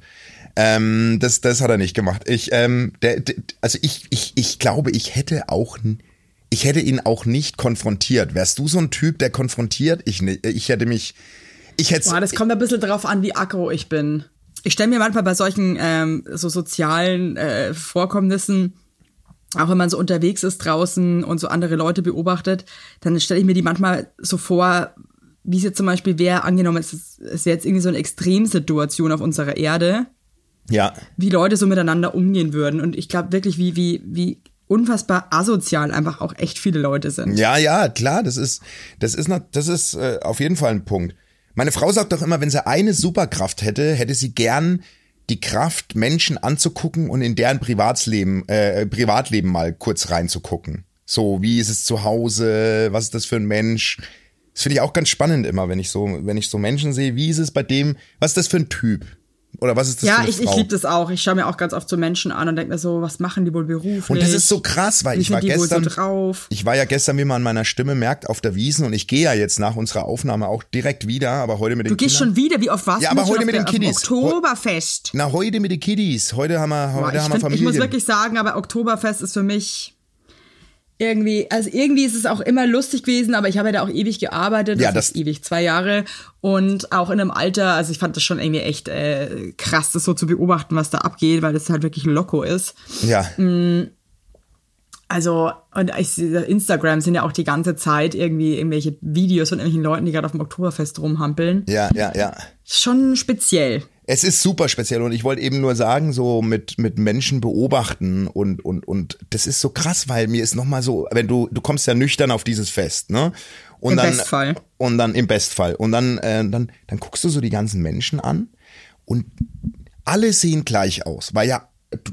Ähm, das, das hat er nicht gemacht. Ich, ähm, der, der, also ich, ich, ich glaube, ich hätte auch, ich hätte ihn auch nicht konfrontiert. Wärst du so ein Typ, der konfrontiert? Ich, ich hätte mich, ich hätte, Boah, das kommt ein bisschen drauf an, wie aggro ich bin. Ich stelle mir manchmal bei solchen ähm, so sozialen äh, Vorkommnissen, auch wenn man so unterwegs ist draußen und so andere Leute beobachtet, dann stelle ich mir die manchmal so vor, wie es jetzt zum Beispiel wäre, angenommen, es ist, jetzt irgendwie so eine Extremsituation auf unserer Erde, ja, wie Leute so miteinander umgehen würden. Und ich glaube wirklich, wie, wie, wie unfassbar asozial einfach auch echt viele Leute sind. Ja, ja, klar, das ist, das ist, nat- das ist äh, auf jeden Fall ein Punkt. Meine Frau sagt doch immer, wenn sie eine Superkraft hätte, hätte sie gern die Kraft, Menschen anzugucken und in deren Privatsleben, äh, Privatleben mal kurz reinzugucken. So, wie ist es zu Hause? Was ist das für ein Mensch? Das finde ich auch ganz spannend immer, wenn ich so, wenn ich so Menschen sehe, wie ist es bei dem, was ist das für ein Typ? Oder was ist das für Ja, ich, ich liebe das auch. Ich schaue mir auch ganz oft so Menschen an und denke mir so, was machen die wohl beruflich? Und das ist so krass, weil Wie ich war gestern, so drauf? ich war ja gestern, wie man an meiner Stimme merkt, auf der Wiesen und ich gehe ja jetzt nach unserer Aufnahme auch direkt wieder, aber heute mit den Du gehst Kindern. schon wieder, wie oft warst Ja, du aber schon heute mit den Kiddies. Oktoberfest. Na, heute mit den Kiddies. Heute haben wir, Boah, heute ich, haben wir find, ich Familien. muss wirklich sagen, aber Oktoberfest ist für mich irgendwie, also irgendwie ist es auch immer lustig gewesen, aber ich habe ja da auch ewig gearbeitet, Ja, also das- ewig, zwei Jahre und auch in einem Alter, also ich fand das schon irgendwie echt äh, krass, das so zu beobachten, was da abgeht, weil das halt wirklich loco ist. ja, Also, und ich, Instagram sind ja auch die ganze Zeit irgendwie irgendwelche Videos von irgendwelchen Leuten, die gerade auf dem Oktoberfest rumhampeln. Ja, ja, ja. Schon speziell. Es ist super speziell und ich wollte eben nur sagen, so mit, mit Menschen beobachten und, und, und das ist so krass, weil mir ist nochmal so, wenn du, du kommst ja nüchtern auf dieses Fest, ne? Und Im dann, Bestfall. Und dann im Bestfall. Und dann, äh, dann, dann guckst du so die ganzen Menschen an und alle sehen gleich aus, weil ja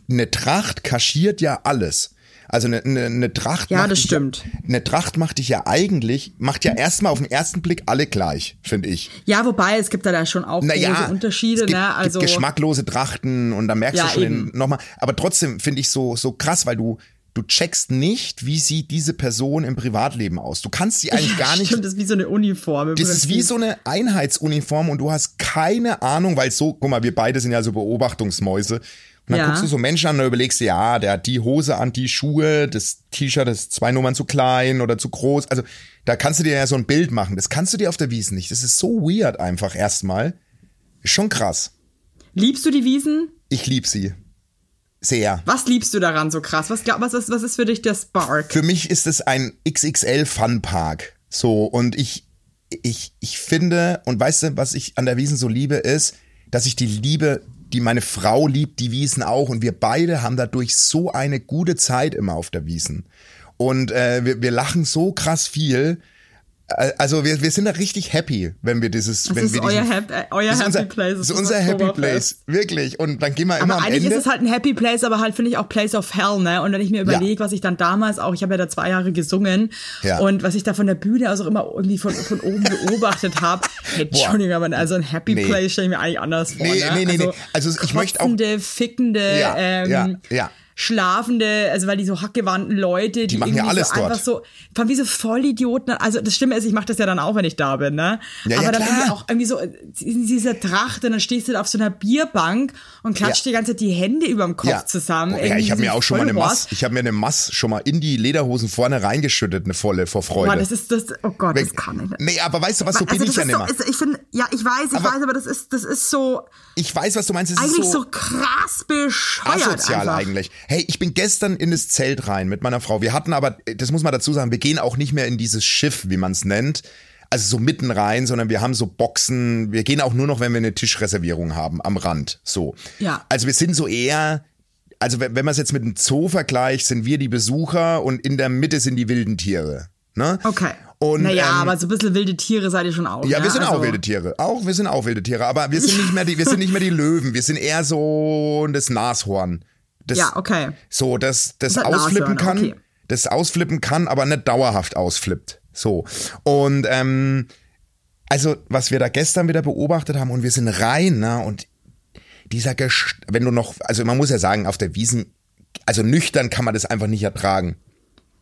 eine Tracht kaschiert ja alles. Also eine, eine, eine Tracht Ja, macht das dich stimmt. eine Tracht macht dich ja eigentlich, macht ja erstmal auf den ersten Blick alle gleich, finde ich. Ja, wobei, es gibt da, da schon auch Naja, große Unterschiede, es gibt, ne? Also, gibt geschmacklose Trachten und da merkst Ja, du schon nochmal. Aber trotzdem finde ich so so krass, weil du du checkst nicht, wie sieht diese Person im Privatleben aus. Du kannst sie eigentlich gar nicht. Stimmt, das ist wie so eine Uniform. Das ist wie so eine Einheitsuniform und du hast keine Ahnung, weil so, guck mal, wir beide sind ja so Beobachtungsmäuse. Und dann Ja. guckst du so Menschen an und überlegst dir, ja, der hat die Hose an, die Schuhe, das T-Shirt ist zwei Nummern zu klein oder zu groß. Also da kannst du dir ja so ein Bild machen. Das kannst du dir auf der Wiesn nicht. Das ist so weird einfach erstmal. Ist schon krass. Liebst du die Wiesen? Ich lieb sie. Sehr. Was liebst du daran so krass? Was, glaub, was, ist, was ist für dich der Spark? Für mich ist es ein XXL Funpark. So, und ich, ich, ich finde, und weißt du, was ich an der Wiesen so liebe, ist, dass ich die Liebe, die meine Frau liebt, die Wiesen auch. Und wir beide haben dadurch so eine gute Zeit immer auf der Wiesen. Und äh, wir, wir lachen so krass viel. Also wir, wir sind da richtig happy, wenn wir dieses, Das wenn ist wir euer, diesen, Hap äh, euer ist Happy unser, Place. Das ist unser Happy. Place, wirklich. Und dann gehen wir immer Aber am eigentlich Ende. ist es halt ein Happy Place, aber halt finde ich auch Place of Hell, ne? Und wenn ich mir überlege, was ich dann damals auch, ich habe ja da zwei Jahre gesungen Ja. und was ich da von der Bühne aus auch immer irgendwie von, von oben beobachtet habe, hey, Entschuldigung, aber also ein Happy Nee. Place stelle ich mir eigentlich anders vor. Nee, ne? nee, nee, also, nee. Also ich möchte auch- fickende, Ja, ähm, ja, ja. Schlafende, also weil die so hackgewandten Leute, die, machen ja alles so dort. einfach so, allem wie so Vollidioten, also das Schlimme ist, ich mache das ja dann auch, wenn ich da bin, ne? Ja, ja, aber dann klar. irgendwie auch irgendwie so in dieser Tracht und dann stehst du da auf so einer Bierbank und klatscht Ja. die ganze Zeit die Hände über dem Kopf zusammen. Oh, ja, ich habe mir auch schon mal eine. Mass, ich habe mir eine Mass schon mal in die Lederhosen vorne reingeschüttet, eine volle vor Freude. Boah, das ist das, oh Gott, das kann ich nicht. Nee, aber weißt du was, so also bin ich das ja nicht so, mehr. ich finde, ja, ich weiß, ich Aber- weiß, aber das ist, das ist so, Ich weiß, was du meinst, es eigentlich ist so, so, krass bescheuert asozial einfach. eigentlich. Hey, ich bin gestern in das Zelt rein mit meiner Frau. Wir hatten aber, das muss man dazu sagen, wir gehen auch nicht mehr in dieses Schiff, wie man es nennt. Also so mitten rein, sondern wir haben so Boxen. Wir gehen auch nur noch, wenn wir eine Tischreservierung haben, am Rand. So. Ja. Also wir sind so eher, also wenn, man es jetzt mit einem Zoo vergleicht, sind wir die Besucher und in der Mitte sind die wilden Tiere. Ne? Okay. Und, naja, ähm, aber so ein bisschen wilde Tiere seid ihr schon auch. Ja, ne? wir sind also, auch wilde Tiere. Auch wir sind auch wilde Tiere, aber wir sind nicht mehr die, wir sind nicht mehr die Löwen. Wir sind eher so das Nashorn. Das, Ja, okay. So, das, das Das hat ausflippen kann, okay. das ausflippen kann, aber nicht dauerhaft ausflippt. So. Und ähm, also, was wir da gestern wieder beobachtet haben, und wir sind rein, ne, und dieser Gest wenn du noch, also man muss ja sagen, auf der Wiesen, also nüchtern kann man das einfach nicht ertragen.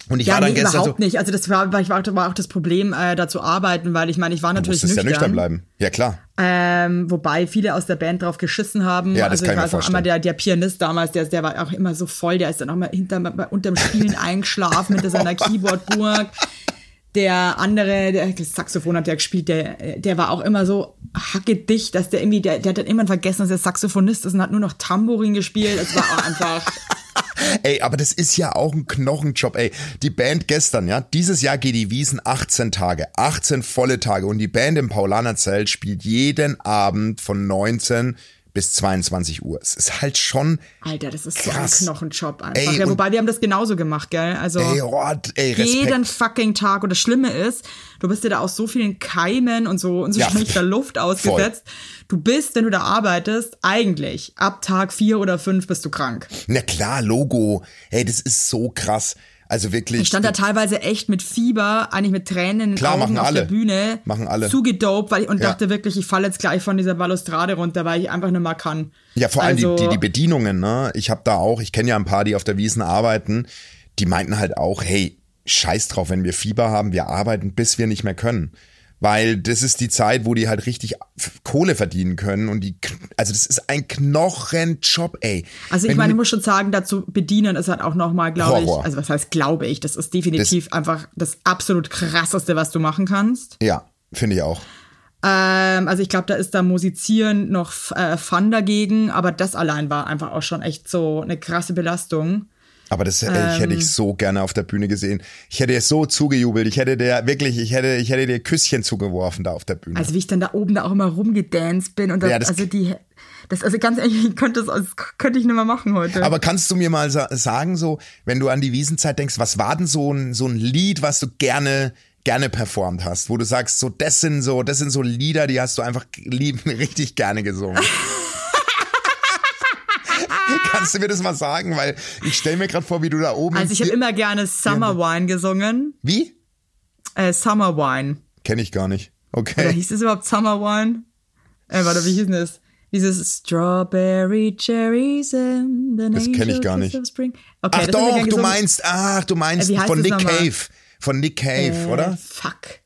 Und ich Ja, war dann nee, gestern überhaupt so, nicht. Also das war, ich war, war auch das Problem, äh, da zu arbeiten, weil ich meine, ich war du natürlich musstest ja nüchtern. nüchtern bleiben. Ja, klar. Ähm, wobei viele aus der Band drauf geschissen haben. Ja, das also kann ich weiß auch einmal der, der Pianist damals, der, der war auch immer so voll, der ist dann auch mal hinter, unterm Spielen eingeschlafen hinter seiner Keyboardburg. Der andere, der das Saxophon hat der gespielt, der, der war auch immer so hackedicht, dass der irgendwie, der, der hat dann irgendwann vergessen, dass er Saxophonist ist und hat nur noch Tambourin gespielt. Es war auch einfach. Ey, aber das ist ja auch ein Knochenjob, ey. Die Band gestern, ja, dieses Jahr geht die Wiesen 18 Tage, 18 volle Tage und die Band im Paulanerzelt spielt jeden Abend von 19 bis 22 Uhr. Es ist halt schon, Alter, das ist Krass. so ein Knochenjob einfach. Ey, ja, wobei wir haben das genauso gemacht, gell? Also ey, Rott, ey, jeden fucking Tag. Und das Schlimme ist, du bist dir da aus so vielen Keimen und so und so Ja, schlechter Luft ausgesetzt. Du bist, wenn du da arbeitest, eigentlich ab Tag vier oder fünf bist du krank. Na klar, Logo. Ey, das ist so krass. Also wirklich. Ich stand da teilweise echt mit Fieber, eigentlich mit Tränen in den Klar, Augen machen auf alle. der Bühne. Machen alle. Zugedopt, weil ich, und Ja. dachte wirklich, ich falle jetzt gleich von dieser Balustrade runter, weil ich einfach nicht mehr kann. Ja, vor allem also, die, die, die Bedienungen, ne? Ich habe da auch, ich kenne ja ein paar, die auf der Wiesen arbeiten, die meinten halt auch, hey, scheiß drauf, wenn wir Fieber haben, wir arbeiten, bis wir nicht mehr können. Weil das ist die Zeit, wo die halt richtig Kohle verdienen können und die, also das ist ein Knochenjob, ey. Also ich Wenn meine, ich muss schon sagen, dazu bedienen ist halt auch nochmal, glaube ich, also was heißt glaube ich, das ist definitiv einfach das absolut krasseste, was du machen kannst. ja, finde ich auch. Ähm, also ich glaube, da ist da Musizieren noch äh, Fun dagegen, aber das allein war einfach auch schon echt so eine krasse Belastung. Aber das äh, ich hätte Ähm. ich so gerne auf der Bühne gesehen. Ich hätte dir so zugejubelt. Ich hätte dir wirklich, ich hätte, ich hätte dir Küsschen zugeworfen da auf der Bühne. Also wie ich dann da oben da auch immer rumgedanced bin und das, Ja, das- also die, das, also ganz ehrlich, ich könnte das, könnte ich nicht mehr machen heute. Aber kannst du mir mal sa sagen, so, wenn du an die Wiesenzeit denkst, was war denn so ein, so ein Lied, was du gerne, gerne performt hast, wo du sagst, so, das sind so, das sind so Lieder, die hast du einfach lieb, richtig gerne gesungen. Kannst du mir das mal sagen? Weil ich stell mir gerade vor, wie du da oben. also ich habe immer gerne Summer Wine gesungen. Wie? Äh, Summer Wine. Kenne ich gar nicht. Oder Okay. hieß es überhaupt Summer Wine? Äh, warte, wie hieß denn das? Dieses Strawberry Cherries and the Das kenn ich gar nicht. Okay, Ach doch, du meinst, ach, du meinst Äh, von Nick? Cave. Von Nick Cave, Äh, oder? Fuck.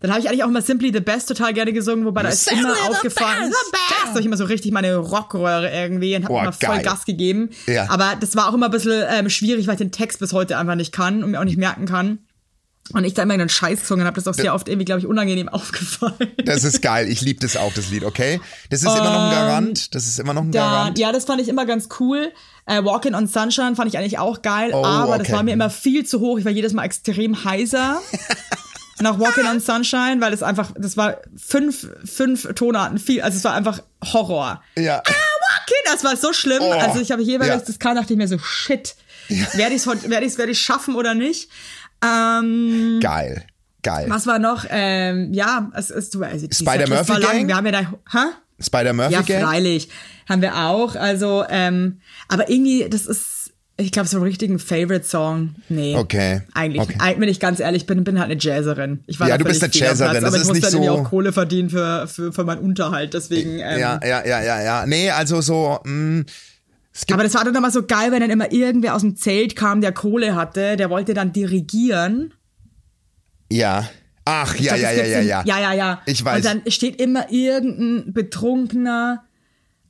Dann habe ich eigentlich auch immer Simply the Best total gerne gesungen, wobei da ist immer aufgefallen. Da hab ich immer so richtig meine Rockröhre irgendwie und habe immer voll. Gas gegeben. Ja. Aber das war auch immer ein bisschen ähm, schwierig, weil ich den Text bis heute einfach nicht kann und mir auch nicht merken kann. Und ich da immer einen Scheiß gesungen habe, das ist auch sehr oft irgendwie, glaube ich, unangenehm aufgefallen. Das ist geil. Ich liebe das auch, das Lied, okay? Das ist immer noch ein Garant. Das ist immer noch ein Ähm, Da, Garant. ja, das fand ich immer ganz cool. Äh, Walking on Sunshine fand ich eigentlich auch geil, Oh, aber das okay. war mir immer viel zu hoch. Ich war jedes Mal extrem heiser. nach Walking on Sunshine, weil es einfach, das war fünf, fünf Tonarten viel, also es war einfach Horror. Ja. Walking, das war so schlimm. Oh, also ich habe jeweils ja. das kam, dachte ich mir so, shit, werde ich es werde ich's, werde ich schaffen oder nicht? Ähm, Geil. Geil. was war noch? Ähm, ja, es ist, also die Spider-Murphy Setlist war lang. Gang? Wir haben ja da, hä? Spider-Murphy Ja, Gang? freilich. Haben wir auch. Also, ähm, aber irgendwie, das ist, ich glaube, so einen richtigen Favorite-Song. Nee. Okay, Eigentlich, okay. eigentlich, wenn ich ganz ehrlich bin, bin halt eine Jazzerin. Ich war Ja, du bist eine Jazzerin. Das aber ist ich muss nicht dann so- auch Kohle verdienen für, für, für meinen Unterhalt. Deswegen, ähm, Ja, ja, ja, ja, ja. Nee, also so, mh, gibt, Aber das war dann immer so geil, wenn dann immer irgendwer aus dem Zelt kam, der Kohle hatte, der wollte dann dirigieren. ja. Ach, ja, ja, ja, ja, ja. Ja, ja, ja. Ich weiß. Und dann steht immer irgendein betrunkener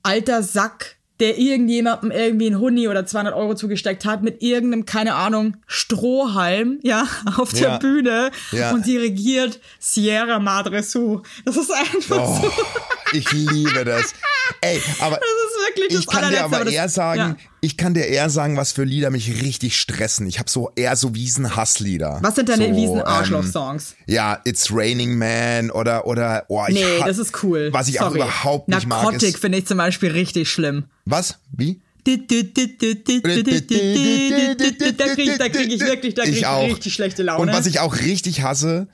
alter Sack, der irgendjemandem irgendwie ein Huni oder 200 Euro zugesteckt hat mit irgendeinem, keine Ahnung, Strohhalm, ja, auf der Ja. Bühne Ja. und dirigiert Sierra Madre Su. Das ist einfach Oh, so. ich liebe das. Ey, aber Das ist wirklich das ich kann dir allerletzte, aber das- eher sagen, ja. ich kann dir eher sagen, was für Lieder mich richtig stressen. Ich habe so eher so Wiesen-Hasslieder. Was sind deine so, Wiesen-Arschloch-Songs? Ähm, ja, It's Raining Man oder oder oh, ich Nee, das ist cool. Was ich auch Sorry. überhaupt nicht mag Narcotic ist finde ich zum Beispiel richtig schlimm. was? Wie? Da kriege krieg, ich wirklich, da krieg ich, Ich auch. richtig schlechte Laune. Und was ich auch richtig hasse,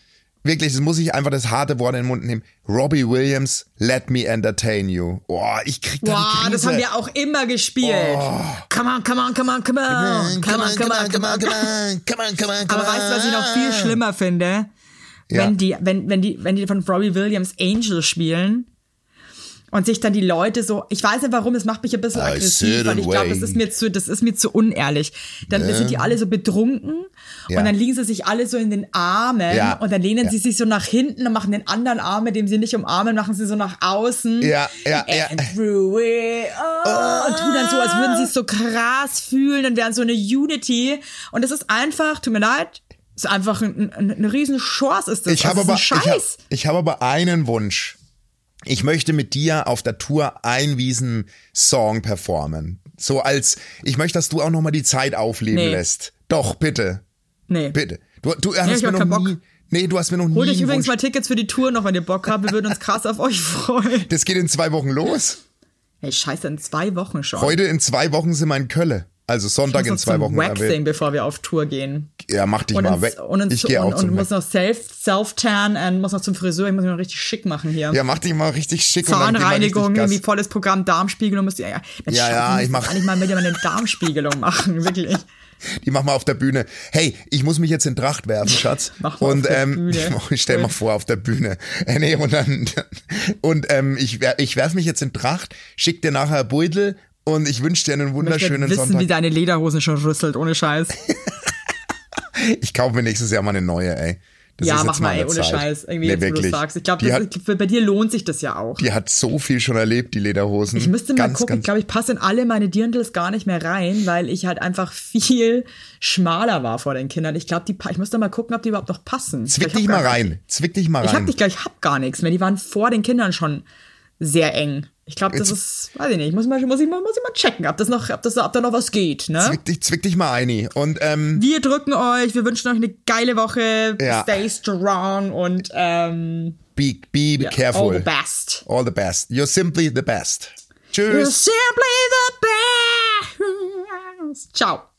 wirklich, das muss ich einfach das harte Wort in den Mund nehmen. Robbie Williams, Let Me Entertain You. Boah, ich krieg da Boah, das haben wir auch immer gespielt. Come on, come on, come on, come on. Come on, come on, come on. come on, come on, come on, come Aber weißt du, was ich noch viel on. schlimmer finde? Ja. Wenn die, wenn, wenn die, wenn die von Robbie Williams Angel spielen und sich dann die Leute so, ich weiß nicht warum, es macht mich ein bisschen I aggressiv, weil ich glaube, das ist mir zu, das ist mir zu unehrlich. Dann sind die alle so betrunken Ja. und dann liegen sie sich alle so in den Armen Ja. und dann lehnen Ja. sie sich so nach hinten und machen den anderen Arm, mit dem sie nicht umarmen, machen sie so nach außen. Ja, ja, ja. And through it, oh, und tun dann so, als würden sie es so krass fühlen und wären so eine Unity. Und es ist einfach, tut mir leid, ist einfach ein, ein, eine riesen Chance ist das. Ich das habe aber, Scheiß. ich habe aber einen Wunsch. Ich möchte mit dir auf der Tour ein Wiesen-Song performen. So als, ich möchte, dass du auch nochmal die Zeit aufleben Nee. lässt. Doch, bitte. nee. Bitte. Du, du hast hab mir noch Bock. nie, nee, du hast mir noch nie euch einen übrigens mal. Tickets für die Tour noch, wenn ihr Bock habt. Wir würden uns krass auf euch freuen. Das geht in zwei Wochen los. Hey, scheiße, in zwei Wochen schon. Heute in zwei Wochen sind wir in Kölle. Also Sonntag in zwei zum Wochen. Waxing, bevor wir auf Tour gehen. Ja, mach dich Und, mal ins, weg. und, ins, ich gehe und, auch zum und muss noch self, self-tan und muss noch zum Friseur. Ich muss mich noch richtig schick machen hier. Ja, mach dich mal richtig schick. und mal Zahnreinigung, irgendwie volles Programm, Darmspiegelung. Müsst ihr, ja, Mensch, Ja, ja, ich mach- eigentlich mal mit eine Darmspiegelung machen, wirklich. Die machen wir auf der Bühne. Hey, ich muss mich jetzt in Tracht werfen, Schatz. Mach mal und auf der ähm, Bühne. ich stell mal vor auf der Bühne. Äh, nee, und dann und ähm, ich ich werf mich jetzt in Tracht, schick dir nachher Beutel und ich wünsche dir einen Ich will wunderschönen wissen, wie Sonntag. deine Lederhosen schon rüsselt, ohne Scheiß. Ich kaufe mir nächstes Jahr mal eine neue, ey. Das ja, ist mach mal, ey, ohne Zeit. Scheiß. Irgendwie, nee, jetzt, wirklich. sagst. Ich glaube, bei dir lohnt sich das ja auch. die hat so viel schon erlebt, die Lederhosen. Ich müsste mal ganz, gucken, ich Ganz, glaube, ich passe in alle meine Dirndls gar nicht mehr rein, weil ich halt einfach viel schmaler war vor den Kindern. Ich glaube, die, ich müsste mal gucken, ob die überhaupt noch passen. zwick Ich dich mal rein. Zwick dich mal Ich hab rein. dich gleich, ich hab gar nichts mehr. Die waren vor den Kindern schon sehr eng. Ich glaube, das ist, weiß ich nicht, muss, mal, muss, ich, mal, muss ich mal checken, ob, das noch, ob, das, ob da noch was geht. Ne? Zwick dich, zwick dich mal ein. Und ähm, Wir drücken euch, wir wünschen euch eine geile Woche. Ja. Stay strong und ähm, be, be ja, careful. all the best. All the best. You're simply the best. You're Tschüss. simply the best. Ciao.